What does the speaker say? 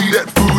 see that